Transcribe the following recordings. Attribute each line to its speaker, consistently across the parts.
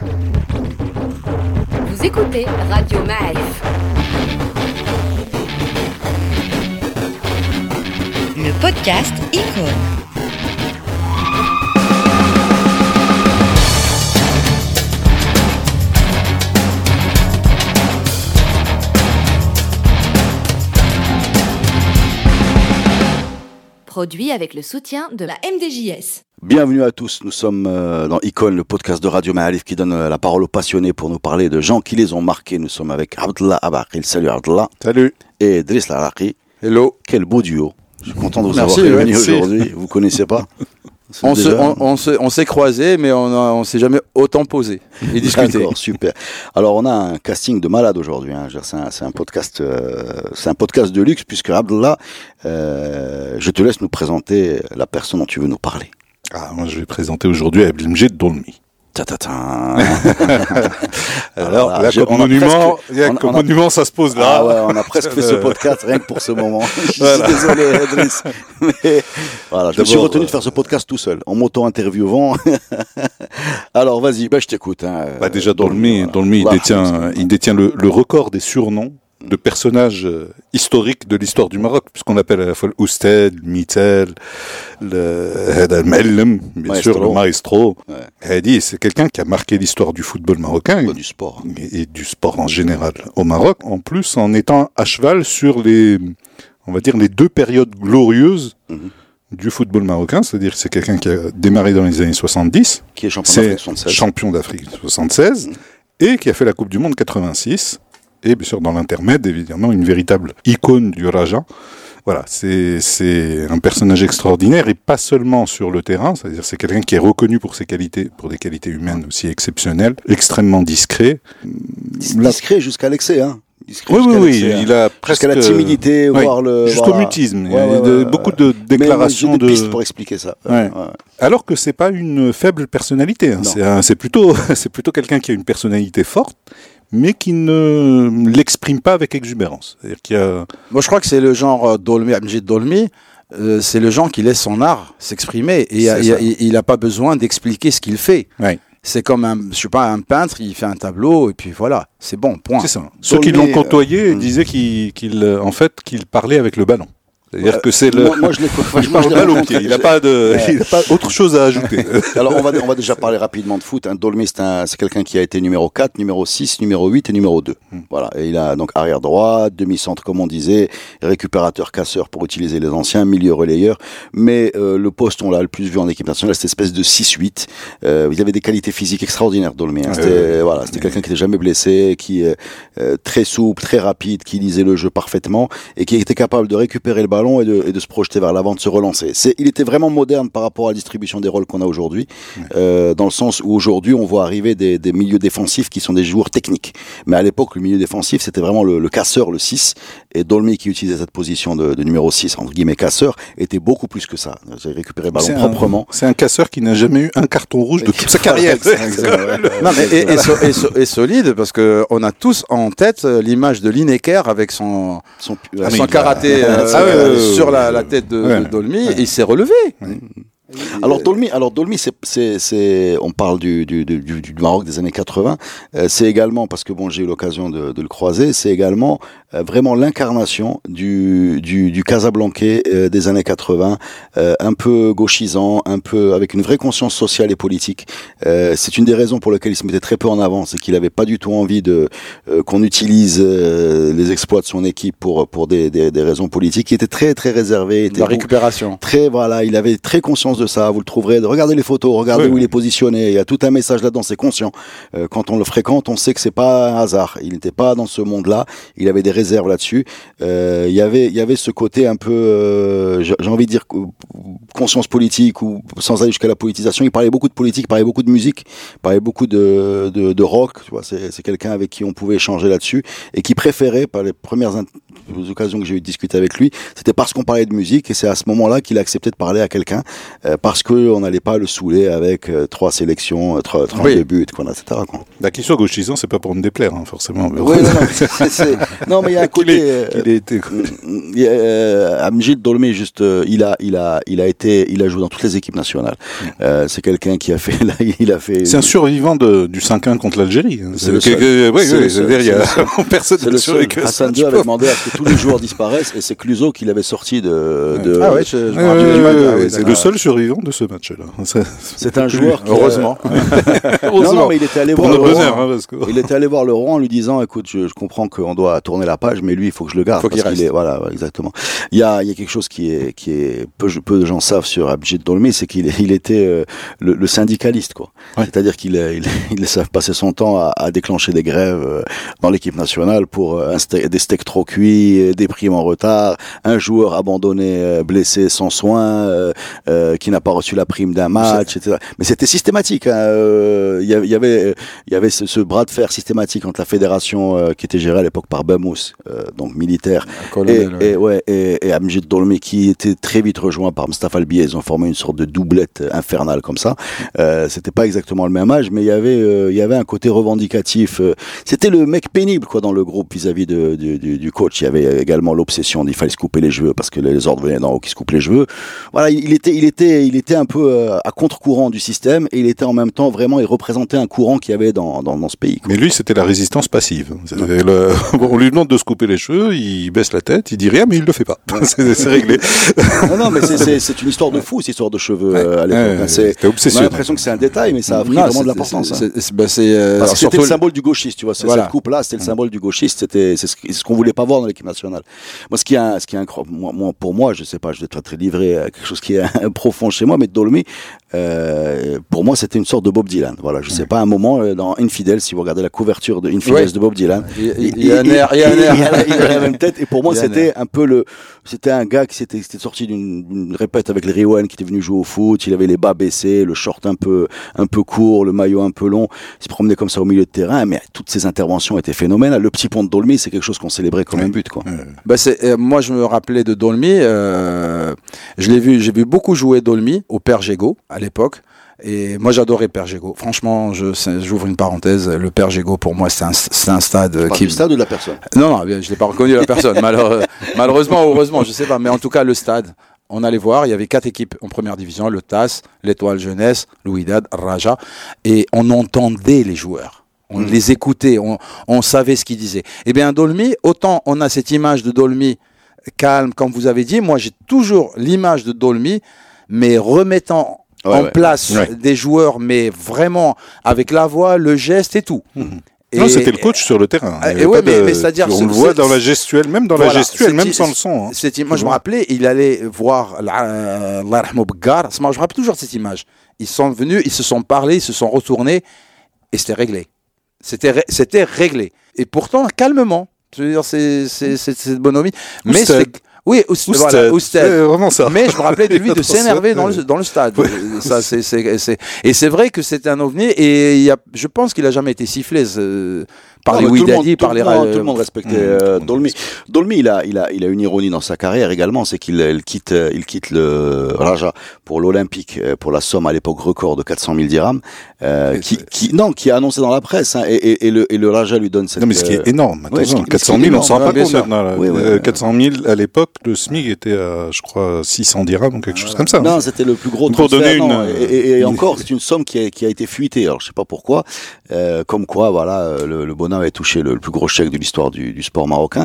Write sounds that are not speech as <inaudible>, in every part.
Speaker 1: Vous écoutez Radio Maëf.
Speaker 2: Le podcast Icône.
Speaker 1: Produit avec le soutien de la MDJS.
Speaker 3: Bienvenue à tous, nous sommes euh, dans Icon, le podcast de Radio Maalif qui donne euh, la parole aux passionnés pour nous parler de gens qui les ont marqués. Nous sommes avec Abdullah Abakil, salut Abdullah,
Speaker 4: Salut.
Speaker 3: et Driss Laraki.
Speaker 4: Hello.
Speaker 3: Quel beau duo. Je suis content de vous
Speaker 4: Merci,
Speaker 3: avoir réunis aujourd'hui. Vous connaissez pas? <laughs>
Speaker 4: On se-
Speaker 3: déjà-
Speaker 4: on- on se- on s'est croisés, mais on on s'est jamais autant posé et discuté.
Speaker 3: D'accord, super. Alors on a un casting de malade aujourd'hui. Hein. C'est un, podcast, euh, c'est un podcast de luxe puisque Abdullah, euh, je te laisse nous présenter la personne dont tu veux nous parler.
Speaker 5: Ah, moi, je vais présenter aujourd'hui Abdelmjid Dolmi.
Speaker 3: Ta ta ta. <laughs>
Speaker 5: Alors,
Speaker 3: là, j'ai-
Speaker 5: comme monument,
Speaker 3: presque-
Speaker 5: il y a-
Speaker 3: on-
Speaker 5: comme
Speaker 3: on a-
Speaker 5: monument, ça se pose là.
Speaker 3: Ah ouais, on a presque fait ce
Speaker 5: Euh,
Speaker 3: podcast rien que pour ce moment. <laughs> Je suis
Speaker 5: Voilà.
Speaker 3: désolé, Edris. <laughs> Mais voilà, je me suis retenu de
Speaker 5: euh,
Speaker 3: faire ce podcast tout seul, en m'auto-interviewant. Alors, vas-y, bah, je t'écoute. Hein.
Speaker 5: Bah, déjà, Dolmi,
Speaker 3: Voilà.
Speaker 5: Dolmi, il
Speaker 3: Voilà.
Speaker 5: détient, il détient le, le record des surnoms de personnages euh, historiques de l'histoire du Maroc, puisqu'on appelle à la fois l'Ousted, le Mitel, le Mellem, bien
Speaker 3: Maestro.
Speaker 5: sûr, le maestro.
Speaker 3: Ouais.
Speaker 5: Hadi, c'est quelqu'un qui a marqué l'histoire du football marocain.
Speaker 3: Du sport.
Speaker 5: et, et du sport en général au Maroc, en plus en étant à cheval sur les, on va dire, les deux périodes glorieuses
Speaker 3: Mhm.
Speaker 5: du football marocain, c'est-à-dire que c'est quelqu'un qui a démarré dans les années 70,
Speaker 3: Qui est champion d'Afrique 76.
Speaker 5: champion d'Afrique 76, et qui a fait la Coupe du Monde 86, et bien sûr dans l'intermède, évidemment, une véritable icône du Raja. Voilà, c'est c'est un personnage extraordinaire et pas seulement sur le terrain, c'est-à-dire c'est quelqu'un qui est reconnu pour ses qualités, pour des qualités humaines aussi exceptionnelles, extrêmement discret,
Speaker 3: Discret jusqu'à l'excès, hein.
Speaker 5: Oui, oui, oui,
Speaker 3: hein.
Speaker 5: il a presque...
Speaker 3: La timidité,
Speaker 5: Oui,
Speaker 3: voire le.
Speaker 5: Jusqu'au
Speaker 3: voilà.
Speaker 5: mutisme.
Speaker 3: Ouais, ouais,
Speaker 5: de-
Speaker 3: ouais,
Speaker 5: beaucoup de
Speaker 3: Mais
Speaker 5: déclarations
Speaker 3: j'ai des
Speaker 5: de...
Speaker 3: pistes pour expliquer ça.
Speaker 5: Alors que c'est pas une faible personnalité. hein. C'est plutôt, <laughs> c'est plutôt quelqu'un qui a une personnalité forte, mais qui ne l'exprime pas avec exubérance. Y a...
Speaker 4: Moi, je crois que c'est le genre euh, Dolmi, Abdelmjid Dolmi. euh, c'est le genre qui laisse son art s'exprimer et il- n'a pas besoin d'expliquer ce qu'il fait.
Speaker 5: Ouais.
Speaker 4: C'est comme un, je sais pas, un peintre, il fait un tableau et puis voilà, c'est bon, point.
Speaker 5: C'est ça. Ceux qui l'ont côtoyé
Speaker 3: euh,
Speaker 5: disaient qu'il, qu'il, euh, en fait, qu'il parlait avec le ballon. C'est-à-dire que c'est le.
Speaker 3: Moi, moi, je l'ai <laughs> moi,
Speaker 5: il n'a pas de, <laughs> il a pas autre chose à ajouter. <laughs>
Speaker 3: Alors, on va, on va déjà parler rapidement de foot. Hein. Dolmy, c'est un- c'est quelqu'un qui a été numéro 4, numéro 6, numéro 8 et numéro 2.
Speaker 5: Hmm.
Speaker 3: Voilà. Et il a donc arrière droit, demi-centre, comme on disait, récupérateur, casseur pour utiliser les anciens, milieu relayeur. Mais euh, le poste, on l'a le plus vu en équipe nationale, cette espèce de 6-8. Euh, il avait des qualités physiques extraordinaires, Dolmy. Hein.
Speaker 5: Ouais,
Speaker 3: C'était voilà, c'était quelqu'un qui n'était jamais blessé, qui est euh, très souple, très rapide, qui lisait le jeu parfaitement et qui était capable de récupérer le ballon et de, et de se projeter vers l'avant, de se relancer. C'est, il était vraiment moderne par rapport à la distribution des rôles qu'on a aujourd'hui, euh, dans le sens où aujourd'hui on voit arriver des, des milieux défensifs qui sont des joueurs techniques. Mais à l'époque, le milieu défensif, c'était vraiment le, le casseur, le 6, et Dolmy qui utilisait cette position de, de numéro 6, entre guillemets casseur, était beaucoup plus que ça. J'ai récupéré le ballon proprement.
Speaker 5: C'est un casseur qui n'a jamais eu un carton rouge de toute sa carrière. <laughs> <laughs>
Speaker 4: Et, et so- et so- et solide parce que on a tous en tête euh, l'image de Lineker avec son,
Speaker 3: Son-
Speaker 5: Ah,
Speaker 4: son karaté euh,
Speaker 5: Ah,
Speaker 4: sur la, tête de,
Speaker 5: Ouais.
Speaker 4: de Dolmy et il s'est relevé.
Speaker 3: Alors Dolmy, alors Dolmy, c'est, c'est, c'est, on parle du, du, du, du- Maroc des années 80. euh, c'est également parce que bon, j'ai eu l'occasion de, de le croiser. C'est également vraiment l'incarnation du, du, du Casablancais euh, des années 80, euh, un peu gauchisant, un peu avec une vraie conscience sociale et politique. Euh, c'est une des raisons pour lesquelles il se mettait très peu en avant, c'est qu'il avait pas du tout envie de euh, qu'on utilise euh, les exploits de son équipe pour pour des, des, des raisons politiques. Il était très très réservé. était
Speaker 4: La récupération.
Speaker 3: très voilà, il avait très conscience de ça. Vous le trouverez. Regardez les photos, regardez
Speaker 5: Oui,
Speaker 3: où
Speaker 5: oui.
Speaker 3: il est positionné. Il y a tout un message là-dedans. C'est conscient. Euh, quand on le fréquente, on sait que c'est pas un hasard. Il n'était pas dans ce monde-là. Il avait des réserves là-dessus. Euh, il y avait, il y avait ce côté un peu, euh, j'ai envie de dire co- conscience politique ou sans aller jusqu'à la politisation. Il parlait beaucoup de politique, il parlait beaucoup de musique, il parlait beaucoup de de, de rock. C'est quelqu'un avec qui on pouvait échanger là-dessus et qui préférait, par les premières occasions que j'ai eu de discuter avec lui, c'était parce qu'on parlait de musique et c'est à ce moment-là qu'il a accepté de parler à quelqu'un euh, parce qu'on n'allait pas le saouler avec euh, trois sélections, euh, trois, trois
Speaker 4: Oui.
Speaker 3: buts, quoi, etc. Quoi.
Speaker 5: Bah, qu'il soit gauchisant, c'est pas pour me déplaire, hein, forcément. mais
Speaker 3: Oui, non, non, <laughs> mais il y a un <laughs> côté. euh, il y a, euh, Amjid Dolme, juste, euh, il a, il a, il a été, il a joué dans toutes les équipes nationales. Euh, c'est quelqu'un qui a fait, <laughs> là, il a fait.
Speaker 5: C'est un survivant de, du 5-1 contre l'Algérie. hein.
Speaker 3: C'est le seul.
Speaker 5: oui, <laughs> c'est-à-dire, personne que ça,
Speaker 3: Hassan II avait demandé à ce que tous les joueurs disparaissent et c'est Cluzo qui l'avait sorti de.
Speaker 4: Ah ouais,
Speaker 5: c'est le seul survivant de ce match-là.
Speaker 3: C'est un joueur.
Speaker 4: Heureusement.
Speaker 3: Non, mais il était allé voir le
Speaker 5: hein, que...
Speaker 3: Il était allé voir le roi en lui disant, écoute, je, je comprends qu'on doit tourner la page, mais lui, il faut que je le garde.
Speaker 4: Faut qu'il
Speaker 3: parce
Speaker 4: reste.
Speaker 3: est, voilà, exactement. Il y a, il y a quelque chose qui est, qui est peu, peu de gens savent sur Abjid Dolmi, c'est qu'il il était euh, le, le syndicaliste, quoi.
Speaker 5: Ouais.
Speaker 3: C'est-à-dire qu'il il, <laughs> il savent passer son temps à, à déclencher des grèves euh, dans l'équipe nationale pour euh, des steaks trop cuits, euh, des primes en retard, un joueur abandonné, euh, blessé sans soin, euh, euh, qui n'a pas reçu la prime d'un match, etc. Mais c'était systématique. hein, euh, Il y avait, y avait, il y avait ce, ce bras de fer systématique entre la fédération euh, qui était gérée à l'époque par Bamous, euh, donc militaire, et,
Speaker 4: Colonel, ouais.
Speaker 3: et, ouais, et, et Amjid Dolmi qui était très vite rejoint par Mustafa Albier. Ils ont formé une sorte de doublette infernale comme ça. Euh, C'était pas exactement le même âge, mais il y avait, euh, il y avait un côté revendicatif. C'était le mec pénible quoi dans le groupe vis-à-vis de, du, du, du coach. Il y avait également l'obsession d'il fallait se couper les cheveux parce que les ordres venaient d'en haut qui se coupent les cheveux. Voilà, il était, il était, il était un peu à contre-courant du système et il était en même temps vraiment, il représentait un courant qu'il y avait dans, dans, dans ce pays. quoi.
Speaker 5: Mais lui, c'était la résistance passive. Le- <laughs> On lui demande de se couper les cheveux, il baisse la tête, il dit rien, mais il le fait pas. <laughs> C'est réglé.
Speaker 3: Non, non, mais <laughs> c'est- une histoire de fou, cette histoire de cheveux
Speaker 5: Ouais.
Speaker 3: euh, à l'époque.
Speaker 5: C'était obsessionnel.
Speaker 3: l'impression que c'est un détail, mais ça a pris
Speaker 4: Non,
Speaker 3: vraiment de l'importance. hein.
Speaker 4: bah, euh,
Speaker 3: c'était
Speaker 4: surtout
Speaker 3: le symbole du gauchiste, tu vois.
Speaker 4: Voilà.
Speaker 3: Cette coupe-là, c'était le symbole du gauchiste. C'était, c'est ce, qu'on voulait pas voir dans l'équipe nationale. Moi, ce qui est, un- ce qui est incroyable, moi, moi, pour moi, je sais pas, je vais être très livré à quelque chose qui est <laughs> profond chez moi, mais Dolmy, euh, pour moi, c'était une sorte de Bob Dylan. Voilà, je sais pas, à un moment, dans Infidel, si vous regardez la couverture de de Bob Dylan,
Speaker 4: Il- il- il y a un air, il y a un
Speaker 3: il
Speaker 4: air. <laughs>
Speaker 3: a- il a la <laughs> même tête. Et pour moi, c'était un peu le, c'était un gars qui s'était, sorti d'une répète avec les Riwan, qui était venu jouer au foot. Il avait les bas baissés, le short un peu, un peu court, le maillot un peu long. Il se promenait comme ça au milieu de terrain. Mais toutes ses interventions étaient phénoménales. Le petit pont de Dolmy, c'est quelque chose qu'on célébrait comme un but, quoi.
Speaker 4: Bah c'est, euh, moi, je me rappelais de Dolmy. euh, je l'ai vu, j'ai vu beaucoup jouer Dolmy au Père Gégo à l'époque. Et moi, j'adorais Père Gégo. Franchement, j'ouvre une parenthèse. Le Père Gégo, pour moi, c'est un, c'est un stade qui.
Speaker 3: du stade ou de la personne?
Speaker 4: Non, non, je l'ai pas reconnu la personne. malheure- <laughs> malheureusement, heureusement, je sais pas. Mais en tout cas, le stade. On allait voir, il y avait quatre équipes en première division, le TAS, l'Étoile Jeunesse, le Wydad, Raja, et on entendait les joueurs. On les écoutait, on, on savait ce qu'ils disaient. Eh bien, Dolmy, autant on a cette image de Dolmy calme, comme vous avez dit, moi j'ai toujours l'image de Dolmy, mais remettant en place des joueurs, mais vraiment avec la voix, le geste et tout. Et-
Speaker 5: Non, c'était le coach sur le terrain.
Speaker 4: Ah, et ouais, mais-
Speaker 5: de-
Speaker 4: mais c'est-à-dire,
Speaker 5: On le voit dans la gestuelle, même dans la gestuelle, même sans le son. hein.
Speaker 4: Cette moi je me rappelais, il allait voir la- Allah Begar. Je me rappelle toujours de cette image. Ils sont venus, ils se sont parlé, ils se sont retournés et c'était réglé. C'était ré- c'était réglé. Et pourtant, calmement. Je veux dire, c'est c'est- bonhomie. Mais
Speaker 5: Oustad.
Speaker 4: Oui, voilà, Oustad.
Speaker 5: C'est vraiment ça.
Speaker 4: Mais je me rappelais de lui de <laughs> s'énerver dans le, dans le stade. Euh, Ça, c'est, c'est, c'est- Et c'est vrai que c'était un ovni et il y a, je pense qu'il a jamais été sifflé euh, par
Speaker 3: Non,
Speaker 4: les
Speaker 3: tout
Speaker 4: par
Speaker 3: le
Speaker 4: les Ra-
Speaker 3: Tout le monde respectait
Speaker 5: Mmh,
Speaker 3: euh, Dolmy. Dolmy, il a, il a, il a une ironie dans sa carrière également, c'est qu'il il quitte, euh, il quitte le Raja pour l'Olympique euh, pour la somme à l'époque record de 400 000 dirhams, euh, qui, qui, non, qui a annoncé dans la presse, hein, et, et, et le, et le Raja lui donne cette.
Speaker 5: Non, mais ce qui
Speaker 3: euh,
Speaker 5: est énorme.
Speaker 3: ouais, ce
Speaker 5: attention,
Speaker 3: qui-
Speaker 5: 400
Speaker 3: ce qui est
Speaker 5: 000, on s'en rend pas compte maintenant. là.
Speaker 3: Oui, oui,
Speaker 5: Euh,
Speaker 3: oui.
Speaker 5: 400 000, à l'époque, le SMIC était à, je crois, 600 dirhams ou quelque chose comme ça.
Speaker 3: Non, c'était le plus gros
Speaker 5: Pour donner
Speaker 3: non,
Speaker 5: une-
Speaker 3: et, et- et
Speaker 5: une-
Speaker 3: encore, c'est une somme qui a, qui a été fuitée. Alors, je sais pas pourquoi. Euh, comme quoi, voilà, euh, le, le Bonheur avait touché le, plus gros chèque de l'histoire du sport marocain.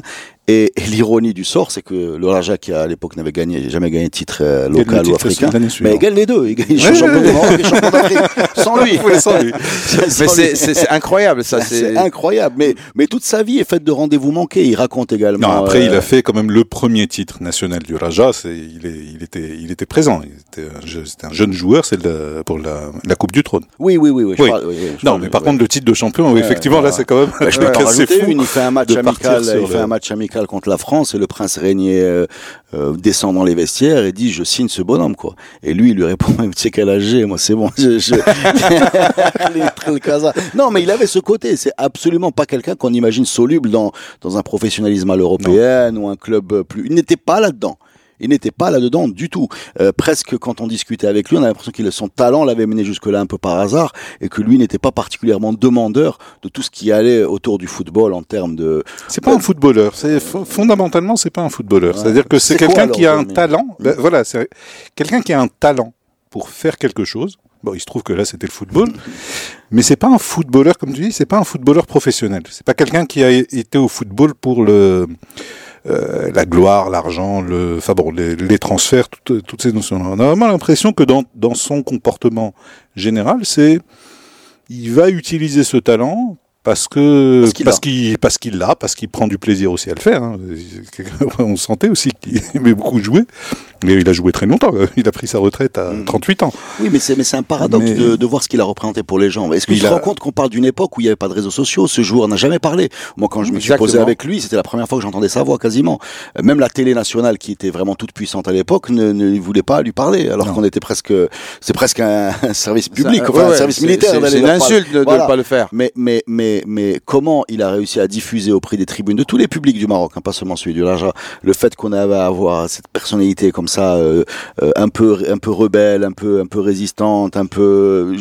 Speaker 3: Et, et l'ironie du sort, c'est que le Raja, qui à l'époque n'avait gagné, jamais gagné de titre euh, local ou
Speaker 5: titre
Speaker 3: africain,
Speaker 5: l'année
Speaker 3: mais il gagne les deux. Il gagne
Speaker 5: Ouais,
Speaker 3: champion
Speaker 5: ouais.
Speaker 3: et champion d'Afrique. <laughs> Sans lui.
Speaker 5: Sans lui. <laughs>
Speaker 4: C'est, c'est, c'est incroyable, ça.
Speaker 3: C'est
Speaker 4: C'est,
Speaker 3: incroyable. Mais, mais toute sa vie est faite de rendez-vous manqués. Il raconte également.
Speaker 5: Non, après,
Speaker 3: euh,
Speaker 5: il a fait quand même le premier titre national du Raja. C'est, il, est, il, était, il était présent. Un, c'était un jeune joueur. C'est pour la, la Coupe du Trône.
Speaker 3: Oui, oui, oui. oui,
Speaker 5: Non, mais par contre, le titre de champion, effectivement, là, c'est quand même
Speaker 3: Bah, je peux <laughs> rajouter
Speaker 5: fou.
Speaker 3: une. Il fait un match amical. Il fait un match amical contre la France et le prince régnier euh, euh, descend dans les vestiaires et dit je signe ce bonhomme quoi. Et lui il lui répond <laughs> tu sais quel âge moi c'est bon. Je, <laughs> <laughs> non mais il avait ce côté. C'est absolument pas quelqu'un qu'on imagine soluble dans dans un professionnalisme à l'européenne ou un club plus. Il n'était pas là-dedans. Il n'était pas là-dedans du tout. Euh, presque quand on discutait avec lui, on a l'impression que son talent l'avait mené jusque-là un peu par hasard et que lui n'était pas particulièrement demandeur de tout ce qui allait autour du football en termes de.
Speaker 5: C'est pas un footballeur. C'est fondamentalement c'est pas un footballeur. C'est-à-dire que c'est quelqu'un qui a un talent? Ben, voilà, c'est quelqu'un qui a un talent pour faire quelque chose. Bon, il se trouve que là c'était le football, mais c'est pas un footballeur comme tu dis, c'est pas un footballeur professionnel. C'est pas quelqu'un qui a été au football pour le euh, la gloire, l'argent, le, enfin les, transferts, toutes, ces notions. On a vraiment l'impression que dans, dans son comportement général, c'est il va utiliser ce talent parce que parce qu'il parce qu'il l'a, parce qu'il prend du plaisir aussi à le faire. Hein. <laughs> On sentait aussi qu'il aimait beaucoup jouer, mais il a joué très longtemps. <laughs> Il a pris sa retraite à 38 mm. ans.
Speaker 3: Oui, mais c'est mais c'est un paradoxe de, de, voir ce qu'il a représenté pour les gens. Est-ce que tu te rends compte qu'on parle d'une époque où il n'y avait pas de réseaux sociaux? Ce joueur n'a jamais parlé. Moi, quand je me suis posé avec lui, c'était la première fois que j'entendais sa voix quasiment. Même la télé nationale, qui était vraiment toute puissante à l'époque, ne, ne voulait pas lui parler, alors qu'on était presque c'est presque un, <laughs> service public, enfin, un service militaire.
Speaker 4: C'est une insulte de ne pas le faire.
Speaker 3: Mais mais mais mais, comment il a réussi à diffuser auprès des tribunes de tous les publics du Maroc, hein, pas seulement celui du Raja, le fait qu'on avait à avoir cette personnalité comme ça, euh, euh, un peu un peu rebelle, un peu un peu résistante, un peu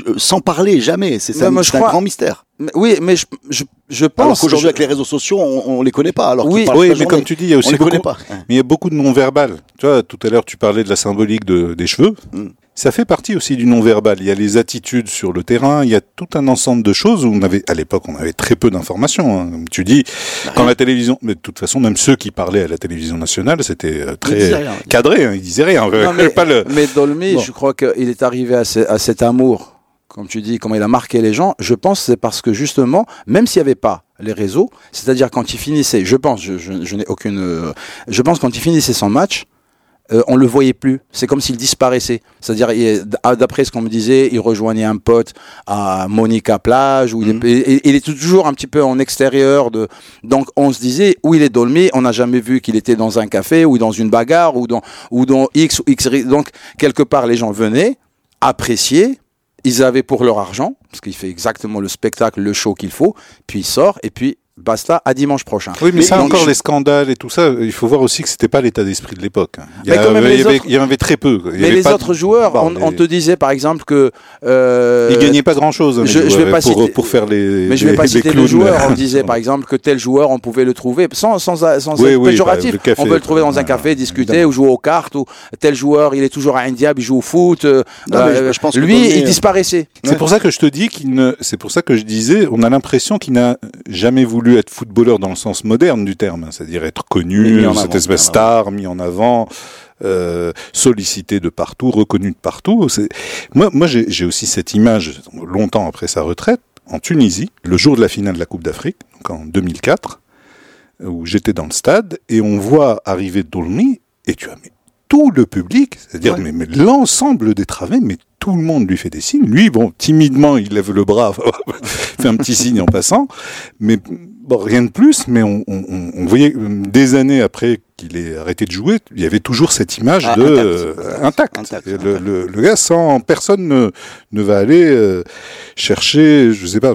Speaker 3: euh, sans parler jamais. C'est un, grand mystère.
Speaker 4: Oui, mais je, je, je pense.
Speaker 3: Qu'aujourd'hui, avec les réseaux sociaux, on, on les connaît pas. Alors
Speaker 5: oui, oui mais comme tu dis, il y a aussi beaucoup. Pas. Mais il y a beaucoup de non-verbal. Tu vois, tout à l'heure, tu parlais de la symbolique de, des cheveux. Mm. Ça fait partie aussi du non-verbal. Il y a les attitudes sur le terrain, il y a tout un ensemble de choses où on avait, à l'époque, on avait très peu d'informations. Hein. Tu dis, bah quand la télévision, mais de toute façon, même ceux qui parlaient à la télévision nationale, c'était euh, très rien, cadré, hein, ils disaient rien.
Speaker 4: Non, <laughs> mais, pas le... mais Dolmy, bon. je crois qu'il est arrivé à, ce, à cet amour comme tu dis, comment il a marqué les gens, je pense c'est parce que justement, même s'il n'y avait pas les réseaux, c'est-à-dire quand il finissait, je pense, je, je, je n'ai aucune, euh, je pense quand il finissait son match, euh, on le voyait plus. C'est comme s'il disparaissait. C'est-à-dire, d'après ce qu'on me disait, il rejoignait un pote à Monica Plage, où il, est, il, il, est, toujours un petit peu en extérieur. De... Donc, on se disait, où il est Dolmy, on n'a jamais vu qu'il était dans un café, ou dans une bagarre, ou dans, ou dans X ou X. Donc, quelque part, les gens venaient apprécier, ils avaient pour leur argent, parce qu'il fait exactement le spectacle, le show qu'il faut, puis il sort, et puis basta à dimanche prochain.
Speaker 5: Oui, mais, mais ça encore je... les scandales et tout ça, il faut voir aussi que c'était pas l'état d'esprit de l'époque. Il, il, il, y avait très peu. Il
Speaker 4: mais les autres joueurs, on, on, te disait par exemple que
Speaker 5: euh, ils gagnaient pas grand chose.
Speaker 4: Je, je vais pas
Speaker 5: pour,
Speaker 4: citer,
Speaker 5: pour faire les.
Speaker 4: Mais je vais pas citer le joueur. On disait <laughs> par exemple que tel joueur, on pouvait le trouver sans sans sans
Speaker 5: oui,
Speaker 4: être
Speaker 5: oui,
Speaker 4: péjoratif.
Speaker 5: Bah, café,
Speaker 4: on peut le trouver dans un café, discuter
Speaker 5: évidemment.
Speaker 4: ou jouer aux cartes. Ou tel joueur, il est toujours à un diable, il joue au foot. Euh,
Speaker 3: non, euh, je pense
Speaker 4: lui, il disparaissait.
Speaker 5: C'est pour ça que je te dis qu'il ne. C'est pour ça que je disais, on a l'impression qu'il n'a jamais voulu être footballeur dans le sens moderne du terme, c'est-à-dire être connu, cette espèce star, mis en avant, euh, sollicité de partout, reconnu de partout. Moi, moi j'ai aussi cette image, longtemps après sa retraite, en Tunisie, le jour de la finale de la Coupe d'Afrique, donc en 2004, où j'étais dans le stade, et on voit arriver Dolmy, et tu as mais, tout le public, c'est-à-dire ouais. mais, mais l'ensemble des travées, mais tout le monde lui fait des signes. Lui, bon, timidement, il lève le bras, <laughs> fait un petit signe en passant, mais bon, rien de plus. Mais on, on, on voyait des années après qu'il ait arrêté de jouer, il y avait toujours cette image
Speaker 3: ah,
Speaker 5: de euh, intact.
Speaker 3: intact.
Speaker 5: Le, le, le, gars, sans personne ne, ne va aller euh, chercher, je sais pas,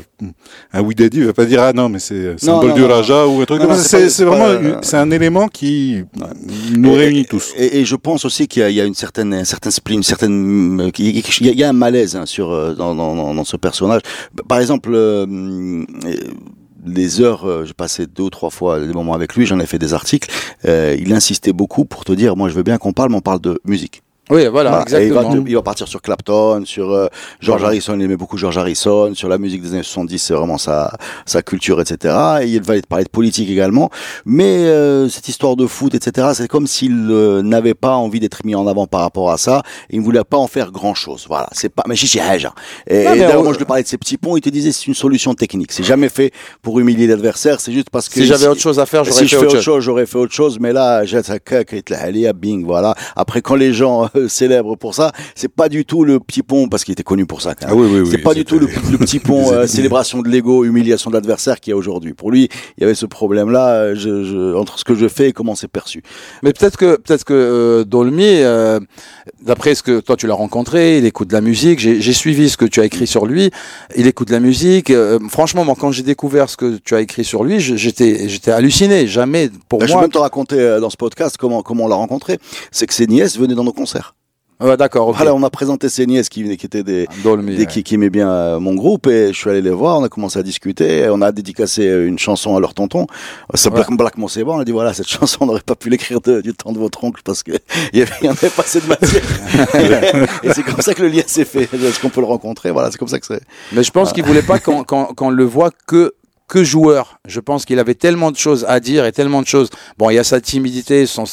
Speaker 5: un Widadi va pas dire ah non mais c'est symbole du Raja ou un truc comme ça. C'est vraiment euh, c'est un élément qui nous
Speaker 3: et,
Speaker 5: réunit tous.
Speaker 3: Et, et, je pense aussi qu'il y, y, a une certaine, un certain spleen, une certaine, il y, a un malaise hein, sur dans, dans, ce personnage. Par exemple. Euh, les heures, euh, j'ai passé deux ou trois fois des moments avec lui, j'en ai fait des articles. Euh, il insistait beaucoup pour te dire, moi je veux bien qu'on parle, mais on parle de musique.
Speaker 4: Oui, voilà, voilà. exactement.
Speaker 3: Il va, il va, partir sur Clapton, sur euh, George voilà. Harrison, il aimait beaucoup George Harrison, sur la musique des années 70, c'est vraiment sa, sa culture, etc. Et il va parler de politique également. Mais euh, cette histoire de foot, etc., c'est comme s'il euh, n'avait pas envie d'être mis en avant par rapport à ça. Il ne voulait pas en faire grand-chose. Voilà, c'est pas... Mais chichi, hein. Et, et d'ailleurs, moi, je lui parlais de ces petits ponts, il te disait c'est une solution technique. C'est jamais fait pour humilier l'adversaire, c'est juste parce que...
Speaker 4: Si j'avais autre chose à faire, j'aurais
Speaker 3: si
Speaker 4: fait autre
Speaker 3: chose. j'aurais fait autre chose. Mais là, j'ai bing, voilà. Après, quand les gens célèbre pour ça. C'est pas du tout le petit pont parce qu'il était connu pour ça. Quand même.
Speaker 5: Ah oui, oui, oui.
Speaker 3: c'est pas du tout le, petit pont <laughs> euh, célébration de l'ego, humiliation de l'adversaire qu'il y a aujourd'hui. Pour lui, il y avait ce problème-là euh, je, je, entre ce que je fais et comment c'est perçu.
Speaker 4: Mais peut-être que peut-être que euh, Dolmy, euh, d'après ce que toi tu l'as rencontré, il écoute de la musique. J'ai suivi ce que tu as écrit sur lui. Il écoute de la musique. Euh, franchement, moi, quand j'ai découvert ce que tu as écrit sur lui, j'étais j'étais halluciné. Jamais pour
Speaker 3: Bah, je vais
Speaker 4: moi.
Speaker 3: même te raconter euh, dans ce podcast comment comment on l'a rencontré. C'est que ses nièces venaient dans nos concerts.
Speaker 4: Ouais, d'accord. ok.
Speaker 3: Voilà, on a présenté ses nièces qui, étaient des,
Speaker 4: Dolmy.
Speaker 3: des-
Speaker 4: ouais.
Speaker 3: qui, qui aimaient bien euh, mon groupe et je suis allé les voir, on a commencé à discuter, et on a dédicacé euh, une chanson à leur tonton. Ça
Speaker 4: Ouais.
Speaker 3: Black, Monseba, on a dit voilà, cette <laughs> chanson on n'aurait pas pu l'écrire du temps de votre oncle parce que <laughs> il y avait, avait pas assez de matière. <laughs> et c'est comme ça que le lien s'est fait. Est-ce qu'on peut le rencontrer? Voilà, c'est comme ça que c'est.
Speaker 4: Mais je pense qu'il voulait pas qu'on qu'on- qu'on le voit que que joueur. Je pense qu'il avait tellement de choses à dire et tellement de choses. Bon, il y a sa timidité, son,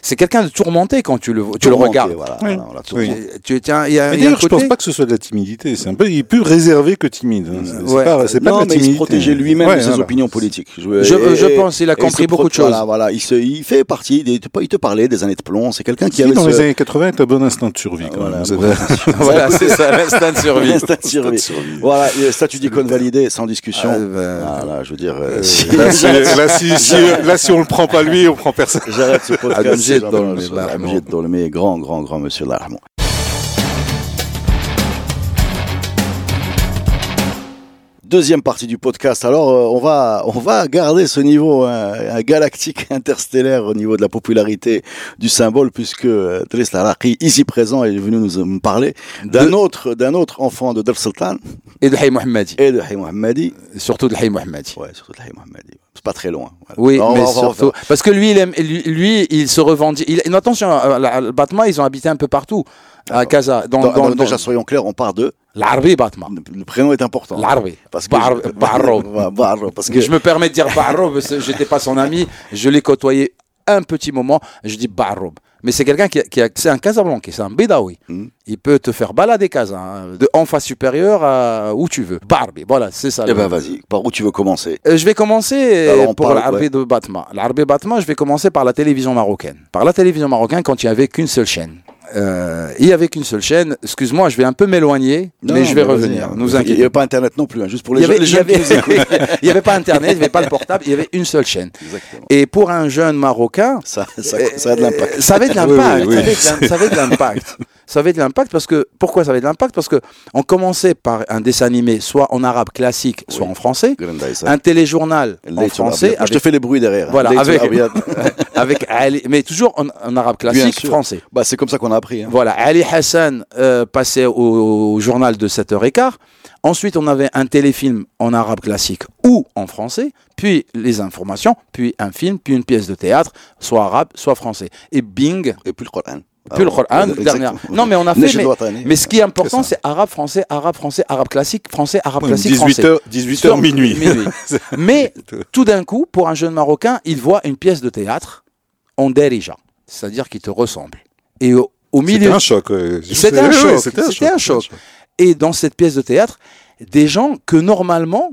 Speaker 4: c'est quelqu'un de tourmenté quand tu le tu le regardes.
Speaker 3: Voilà,
Speaker 5: Oui.
Speaker 3: voilà, voilà,
Speaker 5: Oui.
Speaker 3: tourmenté.
Speaker 4: Tu tiens, il y a,
Speaker 5: Mais
Speaker 4: il y a un
Speaker 5: d'ailleurs, je
Speaker 4: côté-
Speaker 5: pense pas que ce soit de la timidité. C'est un peu, il est plus réservé que timide. hein. C'est
Speaker 4: Ouais.
Speaker 5: pas, c'est pas
Speaker 3: non,
Speaker 5: de la
Speaker 3: mais il se
Speaker 5: timidité.
Speaker 3: protégeait lui-même
Speaker 5: Ouais,
Speaker 3: de ses
Speaker 5: voilà.
Speaker 3: opinions politiques.
Speaker 4: Je- je pense qu'il a compris beaucoup de choses.
Speaker 3: Voilà, voilà, il, se, il fait partie. Il te, il te parlait des années de plomb. C'est quelqu'un qui
Speaker 5: Si,
Speaker 3: avait
Speaker 5: dans
Speaker 3: ce,
Speaker 5: les années 80, est un bon instinct de survie. Quand
Speaker 3: Voilà,
Speaker 5: même. C'est-
Speaker 3: bon. <laughs>
Speaker 4: voilà, c'est ça, l'instinct de survie.
Speaker 3: Instinct de survie. Voilà, statut d'icône validé, sans discussion.
Speaker 4: Ah, ben,
Speaker 3: Voilà, je veux dire. euh,
Speaker 4: Euh,
Speaker 3: si-
Speaker 5: Là, si, <laughs> là, si, si, là, si on le prend pas lui, on prend personne.
Speaker 3: J'arrête ce podcast. C'est
Speaker 4: Dolmé,
Speaker 3: grand, grand, grand monsieur Allah Deuxième partie du podcast. Alors, euh, on va, on va garder ce niveau hein, galactique <laughs> interstellaire au niveau de la popularité du symbole, puisque euh, Driss Laraqi, ici présent, est venu nous, nous parler d'un
Speaker 4: De-
Speaker 3: autre, d'un autre enfant de Dar Sultan
Speaker 4: Et de Hay Mohammadi.
Speaker 3: et de Hay Mohammadi.
Speaker 4: Surtout de Hay Mohammadi.
Speaker 3: Ouais, surtout de Hay Mohammadi. C'est pas très loin. Voilà.
Speaker 4: Oui,
Speaker 3: On va-
Speaker 4: mais surtout parce que lui, il aime, lui, lui, il se revendique. Il, non, attention, euh, le Batma, ils ont habité un peu partout dans,
Speaker 3: dans-
Speaker 4: dans-
Speaker 3: déjà, soyons clairs, on part de.
Speaker 4: l'Arbi Batma.
Speaker 3: Le prénom est important.
Speaker 4: L'Arbi. <laughs>
Speaker 3: Parce que je- parce que
Speaker 4: me permets de dire que j'étais pas son ami, je l'ai côtoyé un petit moment, je dis Barrob. Mais c'est quelqu'un qui, a- qui c'est un Casablancais, c'est un Bédaoui.
Speaker 3: Mhm.
Speaker 4: Il peut te faire balader Casa, hein, de en face supérieure à où tu veux. Barbi, voilà, c'est ça.
Speaker 3: Eh ben vas-y, par où tu veux commencer
Speaker 4: Euh, je vais commencer
Speaker 3: Alors, on
Speaker 4: pour l'Arbi
Speaker 3: ouais.
Speaker 4: de Batma. L'Arbi Batma, je vais commencer par la télévision marocaine. Par la télévision marocaine, quand il n'y avait qu'une seule chaîne. Euh, il n'y avait qu'une seule chaîne. Excuse-moi, je vais un peu m'éloigner, mais je vais
Speaker 3: vas-y,
Speaker 4: revenir.
Speaker 3: hein.
Speaker 4: Nous
Speaker 3: Il n'y avait pas Internet non plus, hein, juste pour
Speaker 4: il
Speaker 3: les,
Speaker 4: y avait,
Speaker 3: jeunes- les
Speaker 4: il y
Speaker 3: jeunes qui
Speaker 4: avait- <laughs> il pas Internet, il n'y avait pas le portable, il y avait une seule chaîne. <laughs>
Speaker 3: Exactement.
Speaker 4: Et pour un jeune Marocain,
Speaker 3: Ça, ça, ça a de l'impact.
Speaker 4: euh, ça avait de <laughs> l'impact.
Speaker 5: oui,
Speaker 4: Ça avait de l'impact. Ça avait de l'impact parce que pourquoi ça avait de l'impact? Parce que on commençait par un dessin animé, soit en arabe classique, soit
Speaker 3: Oui.
Speaker 4: en français,
Speaker 3: ça.
Speaker 4: un téléjournal en français.
Speaker 3: Moi, Je te
Speaker 4: avec,
Speaker 3: fais les bruits derrière.
Speaker 4: Voilà,
Speaker 3: Laytul
Speaker 4: avec- <laughs> avec Ali- mais toujours en, en arabe classique français.
Speaker 3: Bah, c'est comme ça qu'on a appris. hein.
Speaker 4: Voilà, Ali Hassan euh, passait au, au journal de 7h15. Ensuite, on avait un téléfilm en arabe classique ou en français, puis les informations, puis un film, puis une pièce de théâtre, soit arabe, soit français. Et bing,
Speaker 3: Et puis le Coran.
Speaker 4: Le
Speaker 3: Ah,
Speaker 4: Coran,
Speaker 3: exactement.
Speaker 4: dernière. Non, mais on a <laughs> fait. Mais, mais ce qui est important,
Speaker 5: C'est
Speaker 4: arabe, français, arabe, français, arabe classique, français, arabe classique,
Speaker 5: 18
Speaker 4: français.
Speaker 5: heures, 18 heures minuit. <laughs> <laughs>
Speaker 4: Mais tout d'un coup, pour un jeune Marocain, il voit une pièce de théâtre en derija, c'est-à-dire qui te ressemble. Et au, au
Speaker 5: C'était
Speaker 4: milieu,
Speaker 5: un choc.
Speaker 4: C'était un choc,
Speaker 5: C'était
Speaker 4: c'était un choc. et dans cette pièce de théâtre, des gens que normalement,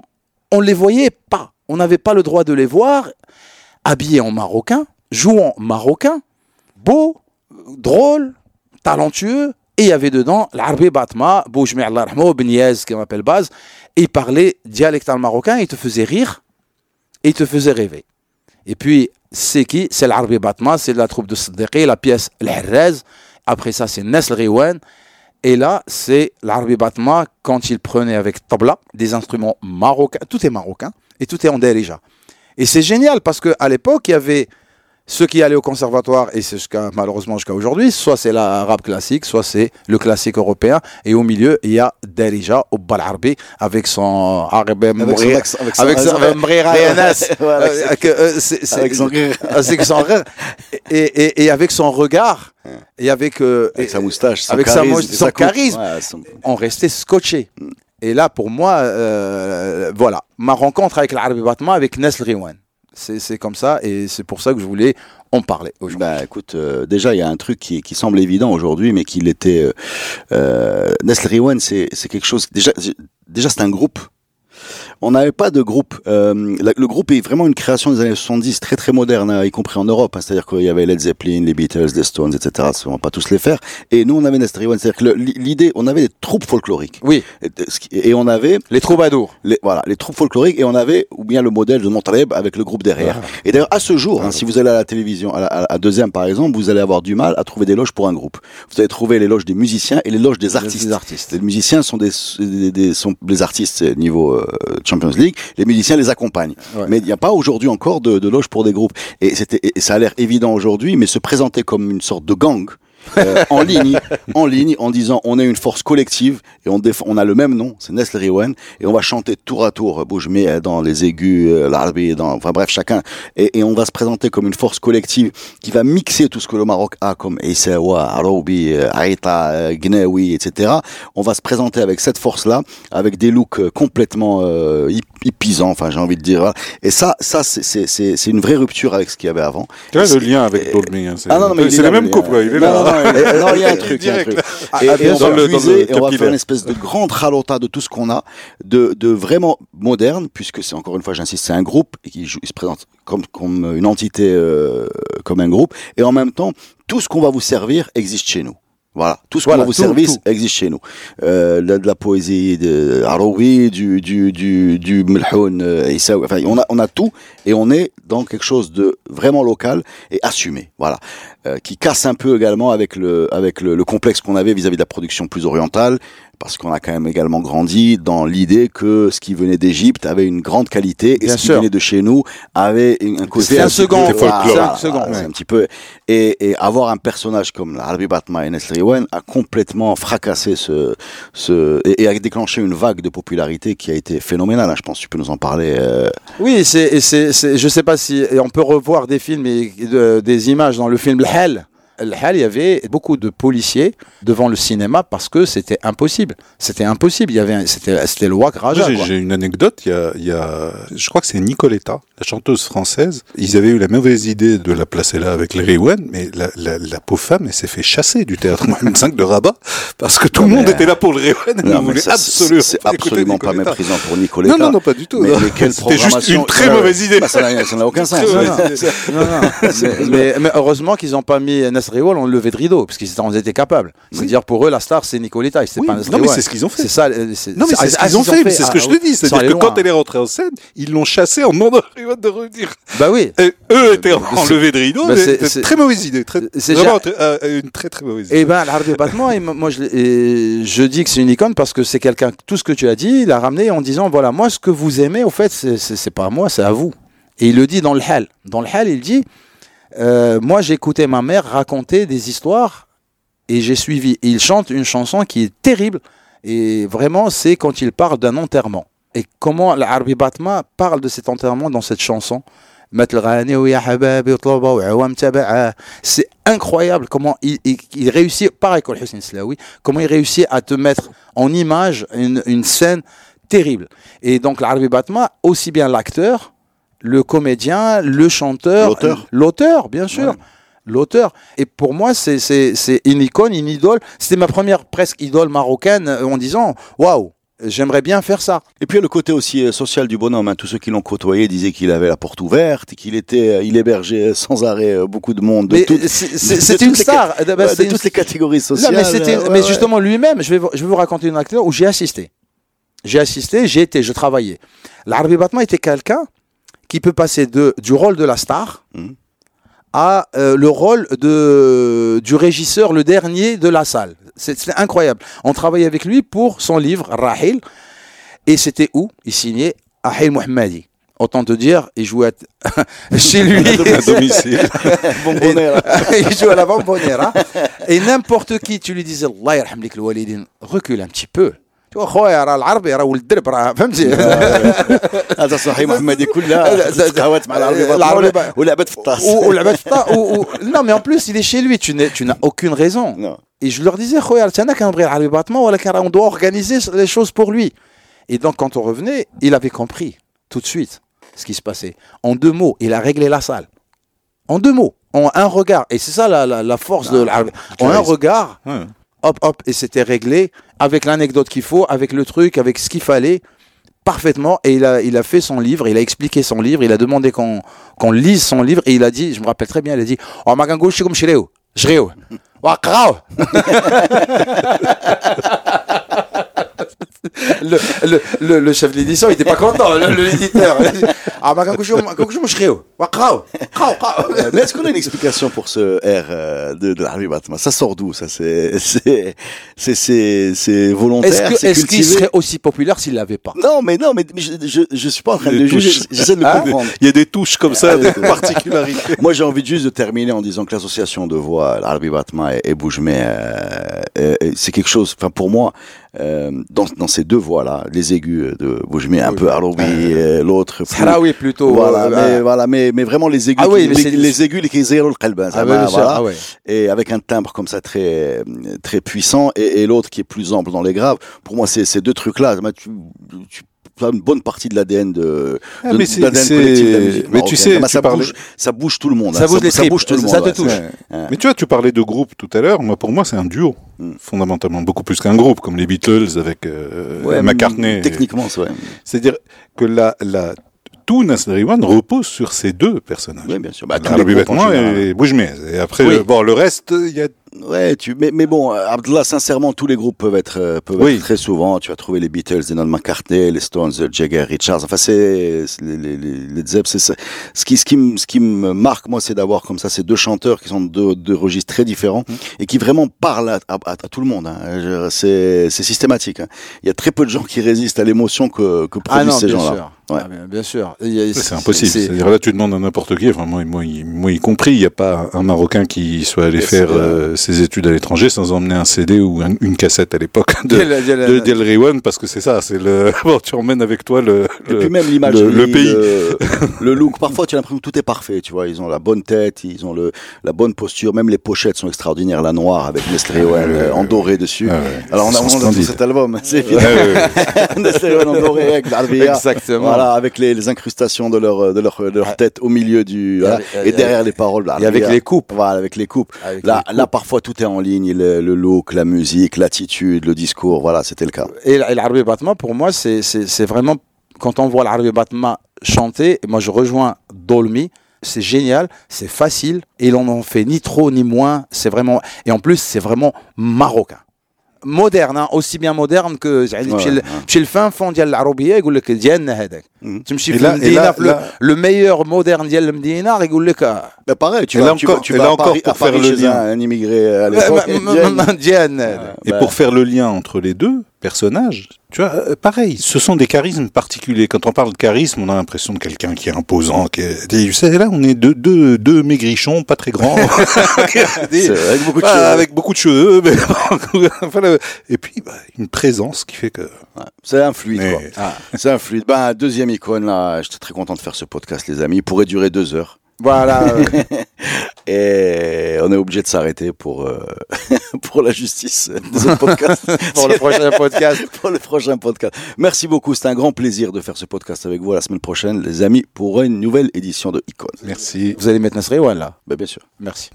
Speaker 4: on les voyait pas. On n'avait pas le droit de les voir habillés en marocain, jouant marocain, beau, drôle, talentueux. Et il y avait dedans l'Arbi Batma, Boujmi Allah rahmou, Ben Yaz, qui m'appelle Baz, et il parlait dialectal marocain, il te faisait rire, et il te faisait rêver. Et puis, c'est qui? C'est l'Arbi Batma, c'est la troupe de Siddiqi, la pièce L'Harraz. Après ça, c'est Nesl Riwan. Et là, c'est l'Arbi Batma quand il prenait avec Tabla des instruments marocains. Tout est marocain et tout est en derija. Et c'est génial parce qu'à l'époque, il y avait ceux qui allaient au conservatoire, et c'est jusqu'à, malheureusement jusqu'à aujourd'hui, soit c'est l'arabe classique, soit c'est le classique européen. Et au milieu, il y a Derija au Balarbi avec son arabe
Speaker 3: Avec son avec son-
Speaker 4: avec son et, et, et avec son regard. Et avec, euh,
Speaker 3: Avec sa moustache, son
Speaker 4: avec sa
Speaker 3: charisme, sa
Speaker 4: son charisme.
Speaker 3: Ouais, son-
Speaker 4: on restait scotché. Et là, pour moi, euh, voilà, ma rencontre avec l'Arabi Batma, avec Nesl Riwan. C'est comme ça, et c'est pour ça que je voulais en parler aujourd'hui.
Speaker 3: Bah écoute, euh, déjà il y a un truc qui, qui semble évident aujourd'hui, mais qui l'était. Euh, euh, Nestle c'est quelque chose. Déjà, déjà c'est un groupe. On n'avait pas de groupe. Euh, la- le groupe est vraiment une création des années 70, très très moderne, hein, y compris en Europe. hein. C'est-à-dire qu'il y avait Led Zeppelin, les Beatles, les Stones, etc. On va pas tous les faire. Et nous, on avait Nestor One. C'est-à-dire que l'idée, on avait des troupes folkloriques.
Speaker 4: Oui,
Speaker 3: Et, on avait
Speaker 4: les troubadours.
Speaker 3: les, voilà, les troupes folkloriques et on avait ou bien le modèle de Montreb avec le groupe derrière. Et d'ailleurs, à ce jour, hein, si vous allez à la télévision, à, la, à- deuxième par exemple, vous allez avoir du mal à trouver des loges pour un groupe. Vous allez trouver les loges des musiciens et les loges des artistes.
Speaker 4: Des artistes.
Speaker 3: Les musiciens sont des, des, des- sont les artistes niveau euh, Champions League. Les musiciens les accompagnent.
Speaker 4: Ouais.
Speaker 3: Mais il n'y a pas aujourd'hui encore de, de loges pour des groupes. Et c'était, et ça a l'air évident aujourd'hui, mais se présenter comme une sorte de gang. Euh, en ligne, en ligne, en disant on est une force collective et on défend, on a le même nom, c'est Nestle Riwen, et on va chanter tour à tour, bouge mais dans les aigus, euh, l'arabe, dans, enfin bref chacun, et, et on va se présenter comme une force collective qui va mixer tout ce que le Maroc a comme Issawa, Aroubi, euh, Aïta, euh, Gnawi, etc. On va se présenter avec cette force-là, avec des looks complètement euh, hip- hippisants, enfin j'ai envie de dire, voilà. et ça, ça c'est- c'est c'est- c'est une vraie rupture avec ce qu'il y avait avant.
Speaker 5: Tu vois le lien avec Dolby. hein, c'est
Speaker 3: ah
Speaker 5: le même couple, ouais, il est
Speaker 3: non,
Speaker 5: là.
Speaker 3: Non, non, il- y a un truc, y a un truc.
Speaker 4: Ah,
Speaker 3: Et, et
Speaker 4: bien
Speaker 3: on va
Speaker 5: le-
Speaker 3: puiser et on va faire une espèce de grande ralota de tout ce qu'on a, de, de vraiment moderne, puisque c'est encore une fois, j'insiste, c'est un groupe et qui se présente comme, comme une entité, euh, comme un groupe, et en même temps, tout ce qu'on va vous servir existe chez nous. Voilà, tout ce qu'on
Speaker 4: Voilà,
Speaker 3: va vous
Speaker 4: tout,
Speaker 3: existe chez nous. Euh, de, de la poésie de Aroui, du du du du Melhoun, euh, enfin on a on a tout et on est dans quelque chose de vraiment local et assumé. Voilà, Euh, qui casse un peu également avec le avec le, le complexe qu'on avait vis-à-vis de la production plus orientale, parce qu'on a quand même également grandi dans l'idée que ce qui venait d'Égypte avait une grande qualité et
Speaker 4: Bien
Speaker 3: ce qui venait de chez nous avait un côté
Speaker 4: C'est un second,
Speaker 5: c'est
Speaker 3: voilà,
Speaker 4: un second, ouais.
Speaker 3: un petit peu et, et avoir un personnage comme Arabi Batma et Wen a complètement fracassé ce ce et, et a déclenché une vague de popularité qui a été phénoménale. hein. Je pense que tu peux nous en parler. euh,
Speaker 4: Oui, c'est, et c'est, je sais pas si et on peut revoir des films et de- des images dans le film Hell. Il y avait beaucoup de policiers devant le cinéma parce que c'était impossible. C'était impossible. Il y avait, c'était, c'était le Raja. Quoi.
Speaker 5: j'ai une anecdote. Il y, a, il y a, je crois que c'est Nicoletta, la chanteuse française. Ils avaient eu la mauvaise idée de la placer là avec les Rewen, mais la, la, la pauvre femme, elle s'est fait chasser du théâtre Mohamed V de Rabat parce que tout le monde
Speaker 3: mais-
Speaker 5: était là pour le Rewen. Elle
Speaker 3: non,
Speaker 5: voulait
Speaker 3: ça,
Speaker 5: absolument
Speaker 3: c'est absolument pas méprisant pour Nicoletta.
Speaker 5: Non, non, non, pas du tout.
Speaker 3: Mais, <laughs> mais quelle
Speaker 5: C'était juste une très mauvaise idée.
Speaker 3: bah, ça n'a aucun <laughs> sens. <laughs>
Speaker 4: Mais, heureusement qu'ils n'ont pas mis Nasri Wall en levé de rideau, parce qu'ils en étaient capables. C'est-à-dire pour eux, la star, c'est Nicoletta, et c'est
Speaker 5: Oui,
Speaker 4: pas Nasri
Speaker 5: non, mais c'est ce qu'ils ont fait.
Speaker 4: C'est ça. euh,
Speaker 5: Non, mais c'est ce
Speaker 4: ah,
Speaker 5: qu'ils ont fait, c'est ce que
Speaker 4: ah,
Speaker 5: je te dis. C'est-à-dire que quand elle est rentrée en scène, ils l'ont chassée en demandant à De revenir.
Speaker 4: Bah oui.
Speaker 5: Et eux étaient en
Speaker 4: c'est-
Speaker 5: levé de rideau.
Speaker 4: bah,
Speaker 5: mais
Speaker 4: c'est-
Speaker 5: très mauvaise idée. Très,
Speaker 4: c'est
Speaker 5: vraiment,
Speaker 4: ja-
Speaker 5: très- euh, une très très mauvaise idée.
Speaker 4: Eh ben, l'Arbi Batman, et moi, je, et dis que c'est une icône parce que c'est quelqu'un, tout ce que tu as dit, il a ramené en disant voilà, moi, ce que vous aimez, au fait, c'est- pas à moi, c'est à vous. Et il le dit dans le Hal. Dans le Hal, il dit euh, moi, j'écoutais ma mère raconter des histoires et j'ai suivi. Et il chante une chanson qui est terrible. Et vraiment, c'est quand il parle d'un enterrement et comment l'Arbi Batma parle de cet enterrement dans cette chanson? C'est incroyable comment il, réussit, pareil qu'Al Hussein Slaoui, comment il réussit à te mettre en image une, scène terrible. Et donc l'Arbi Batma, aussi bien l'acteur, le comédien, le chanteur,
Speaker 3: l'auteur,
Speaker 4: bien sûr. L'auteur. Et pour moi, c'est une icône, une idole. C'était ma première presque idole marocaine euh, en disant Waouh, j'aimerais bien faire ça.
Speaker 3: Et puis il y a le côté aussi euh, social du bonhomme. hein. Tous ceux qui l'ont côtoyé disaient qu'il avait la porte ouverte, qu'il était, euh, il hébergeait euh, sans arrêt beaucoup de monde. De toutes-
Speaker 4: c'est- une
Speaker 3: les
Speaker 4: star.
Speaker 3: de
Speaker 4: une-
Speaker 3: toutes les catégories
Speaker 4: Non,
Speaker 3: sociales.
Speaker 4: mais, c'était,
Speaker 3: ouais,
Speaker 4: mais
Speaker 3: ouais.
Speaker 4: justement, lui-même, je vais, vous- je vais vous raconter une anecdote où j'ai assisté. J'ai assisté, j'ai été, je travaillais. L'Arbi Batman était quelqu'un qui peut passer de, du rôle de la star
Speaker 3: Mhm.
Speaker 4: Euh, le rôle de, du régisseur, le dernier de la salle. C'est incroyable. On travaillait avec lui pour son livre, Rahil. Et c'était où? Il signait Ahil Mohammadi. Autant te dire, il jouait <laughs> chez lui.
Speaker 5: à domicile. <laughs>
Speaker 4: il jouait à la bombonera. Et n'importe qui, tu lui disais, Allah yarhamlik recule un petit peu. Tu vois, خويا راه العربي راه ولد الدرب راه فهمتي <laughs>
Speaker 3: هذا صحيح محمدي كلها تقهوت مع العربي
Speaker 4: العربي
Speaker 3: بطل ولعبت في الطاس
Speaker 4: ou, ou la bête pas- ou- ou- non mais en plus il est chez lui tu n'es- tu n'as aucune raison
Speaker 3: Non.
Speaker 4: et je leur disais خويا انا كنبغي العربي باتمان ولكن راه on doit organiser les choses pour lui et donc quand on revenait il avait compris tout de suite ce qui se passait en deux mots il a réglé la salle en deux mots en un regard et c'est ça la, la, la force de l'arabe en un regard
Speaker 5: Ouais.
Speaker 4: hop hop et c'était réglé avec l'anecdote qu'il faut avec le truc avec ce qu'il fallait parfaitement et il a, il a fait son livre, il a expliqué son livre, il a demandé qu'on qu'on lise son livre et il a dit, je me rappelle très bien, il a dit Oh, Magango, comme Shireo. Shireo. Wakrao le, le, le, le chef de l'édition, il était pas content, l'éditeur. Ah.
Speaker 3: Euh, Mais est-ce qu'on a une explication pour ce R euh, de, de l'Arabie Batma Ça sort d'où Ça? C'est c'est c'est c'est c'est volontaire.
Speaker 4: Est-ce qu'il serait aussi populaire s'il l'avait pas?
Speaker 3: Non, mais non, mais je, je, je suis pas en train de juger. J'essaie de le
Speaker 4: Hein?
Speaker 3: comprendre.
Speaker 5: Il y a des touches comme ça,
Speaker 3: Ah,
Speaker 5: des particularités. <laughs>
Speaker 3: Moi, j'ai envie juste de terminer en disant que l'association de voix, l'Arabie Batma et, et Boujmé, euh, euh, c'est quelque chose, enfin pour moi, euh, dans, dans ces deux voix-là, les aigus de Boujmé, un peu Arabi, euh, l'autre. plus-
Speaker 4: Sahraoui plutôt.
Speaker 3: Voilà,
Speaker 4: euh,
Speaker 3: mais, voilà mais, mais vraiment les aigus,
Speaker 4: Ah oui,
Speaker 3: les, les aigus, les kizirul qalban,
Speaker 4: ah, sûr,
Speaker 3: voilà.
Speaker 4: ah
Speaker 3: et avec un timbre comme ça très très puissant, et, et l'autre qui est plus ample dans les graves. Pour moi, ces deux trucs-là. Tu, tu une bonne partie de l'ADN de,
Speaker 5: Ah,
Speaker 3: de,
Speaker 5: mais
Speaker 3: l'ADN collectif de la musique
Speaker 5: mais tu sais,
Speaker 3: Bah,
Speaker 5: tu
Speaker 3: ça,
Speaker 5: parlais-
Speaker 3: bouge, ça bouge tout le monde.
Speaker 4: Ça
Speaker 3: hein.
Speaker 4: bouge
Speaker 3: bouge tout le monde.
Speaker 4: ça te
Speaker 3: ouais.
Speaker 4: touche.
Speaker 5: Ouais. Mais tu vois, tu parlais de groupe tout à l'heure. Moi, pour moi, c'est un duo,
Speaker 3: Mm.
Speaker 5: fondamentalement, beaucoup plus qu'un groupe, comme les Beatles avec euh,
Speaker 3: Ouais,
Speaker 5: McCartney.
Speaker 3: Techniquement, c'est vrai.
Speaker 5: C'est-à-dire que la, la, tout Nasri One repose sur ces deux personnages.
Speaker 3: Oui, bien sûr. Bah, tous les général.
Speaker 5: et Boujmez. Et après,
Speaker 3: Oui.
Speaker 5: bon, le reste, il y a
Speaker 3: Ouais, tu, mais, mais bon, Abdullah, sincèrement, tous les groupes peuvent être, euh, peuvent
Speaker 5: Oui.
Speaker 3: être très souvent. Tu vas trouver les Beatles, Lennon McCartney, les Stones, Jagger, Richards. Enfin, c'est, les, les, les, Zepp, c'est ça. Ce qui, ce qui me, ce qui me marque, moi, c'est d'avoir comme ça ces deux chanteurs qui sont de deux, deux registres très différents
Speaker 5: Mmh.
Speaker 3: et qui vraiment parlent à, à, à tout le monde. Hein. C'est, c'est systématique. Hein. Il y a très peu de gens qui résistent à l'émotion que, que
Speaker 4: Ah
Speaker 3: produisent
Speaker 4: non,
Speaker 3: ces gens-là. Ouais.
Speaker 4: Ah, bien, bien sûr.
Speaker 5: C'est impossible.
Speaker 4: c'est-
Speaker 5: C'est-à-dire là, tu demandes à n'importe qui, enfin, moi, moi, y- moi y compris, il n'y a pas un Marocain qui soit allé faire
Speaker 3: c'est,
Speaker 5: euh, ses études à l'étranger sans emmener un CD ou un- une cassette à l'époque de, <laughs>
Speaker 4: quel-
Speaker 5: de Del Rewan, parce que c'est ça, c'est le, <laughs> bon, tu emmènes avec toi le,
Speaker 3: Et
Speaker 5: le-
Speaker 3: puis même l'imagerie,
Speaker 5: le- le pays.
Speaker 3: le, <laughs> le look. Parfois, tu as l'impression que tout est parfait. Tu vois, ils ont la bonne tête, ils ont le, la bonne posture. Même les pochettes sont extraordinaires. La noire avec Nestlé Owen
Speaker 5: ouais,
Speaker 3: euh, en
Speaker 5: ouais.
Speaker 3: doré dessus.
Speaker 5: Ah ouais,
Speaker 3: Alors on a,
Speaker 5: splendides.
Speaker 3: cet album. C'est
Speaker 5: Ouais, ouais, ouais.
Speaker 3: Nestlé Owen en doré avec.
Speaker 4: Exactement.
Speaker 3: Voilà, avec les, les incrustations de leur, de leur, de leur tête au milieu du, voilà, et derrière les paroles. de
Speaker 4: Et avec les coupes.
Speaker 3: Voilà, avec les coupes.
Speaker 4: Avec
Speaker 3: Là,
Speaker 4: les
Speaker 3: là, parfois, tout est en ligne. Le, le look, la musique, l'attitude, le discours. Voilà, c'était le cas.
Speaker 4: Et, et l'Arabie Batma, pour moi, c'est- c'est c'est vraiment, quand on voit l'Arabie Batma chanter, moi je rejoins Dolmy, c'est génial, c'est facile, et l'on n'en fait ni trop ni moins, c'est vraiment, et en plus, c'est vraiment marocain. Moderne, hein, aussi bien moderne que يعني
Speaker 3: Ouais,
Speaker 4: تمشي ل-
Speaker 3: ouais.
Speaker 4: تمشي للفان فون ديال العربيه يقول لك ديالنا هذاك
Speaker 3: Mhm.
Speaker 4: تمشي
Speaker 5: Et
Speaker 4: في
Speaker 5: là- et
Speaker 4: المدينه
Speaker 5: là-
Speaker 4: في le-
Speaker 5: là-
Speaker 4: le meilleur moderne ديال المدينه يقول لك آه،
Speaker 3: Mais pareil, tu
Speaker 5: Et
Speaker 3: vas,
Speaker 5: là
Speaker 3: tu
Speaker 5: encore-
Speaker 3: vas, tu
Speaker 5: et
Speaker 3: vas
Speaker 5: là
Speaker 3: à
Speaker 5: encore
Speaker 3: Paris,
Speaker 5: pour
Speaker 3: à Paris
Speaker 5: faire le
Speaker 3: chez
Speaker 5: lien.
Speaker 3: un, un immigré à <laughs> l'époque.
Speaker 4: م- م-
Speaker 3: Diane.
Speaker 4: م- ديالنا هذاك.
Speaker 5: Et
Speaker 3: Bah.
Speaker 5: pour faire le lien entre les deux personnages, tu vois, euh, pareil, ce sont des charismes particuliers. Quand on parle de charisme, on a l'impression de quelqu'un qui est imposant. Qui est... Tu sais, là, on est deux, deux, deux maigrichons, pas très grands. <laughs> <laughs>
Speaker 3: Avec beaucoup de
Speaker 5: Bah, avec beaucoup de cheveux. mais. <laughs> Et puis, bah, une présence qui fait que...
Speaker 3: Ouais, C'est un fluide,
Speaker 5: Mais-
Speaker 3: quoi. C'est un fluide. Ben, deuxième icône, là. J'étais très content de faire ce podcast, les amis. Il pourrait durer deux heures.
Speaker 4: Voilà. euh,
Speaker 3: Et on est obligé de s'arrêter pour, euh, <laughs> pour la justice des autres podcasts. <laughs>
Speaker 4: pour le prochain podcast. <laughs>
Speaker 3: pour le prochain podcast. Merci beaucoup. C'était un grand plaisir de faire ce podcast avec vous la semaine prochaine, les amis, pour une nouvelle édition de Icône.
Speaker 5: Merci.
Speaker 4: Vous allez mettre Nasri ou là
Speaker 3: Ben, bien sûr.
Speaker 4: Merci.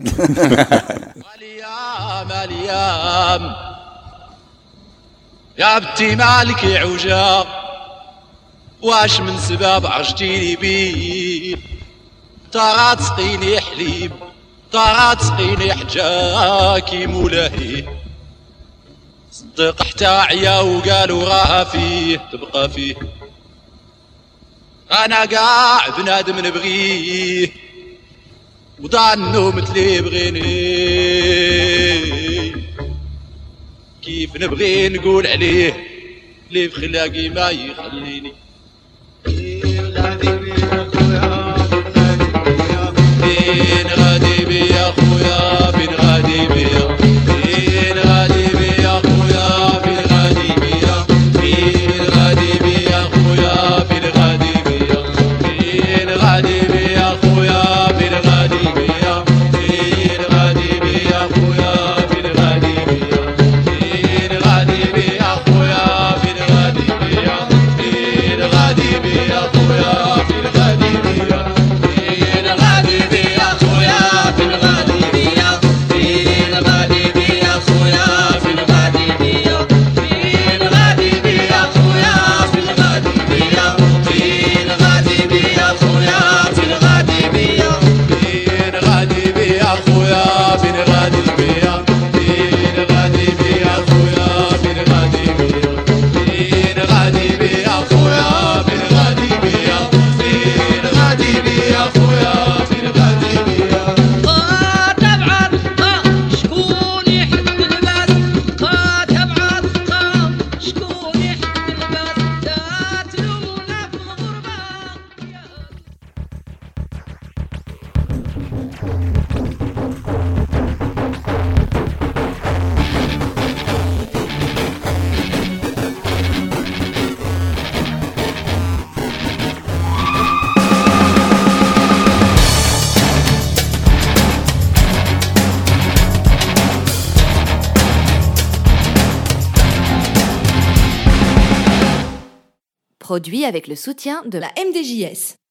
Speaker 6: اليام اليام يا بنتي مالك يا عوجة واش من سباب عشتيني بيه ترى تسقيني حليب ترى تسقيني حجاكي مولاهي صدق حتى عيا وقالوا راها فيه تبقى فيه. أنا قاع بنادم نبغيه وضعنو مثلي بغيني كيف نبغي نقول عليه؟ اللي في خلاقي ما يخليني؟
Speaker 1: Le soutien de la MDJS.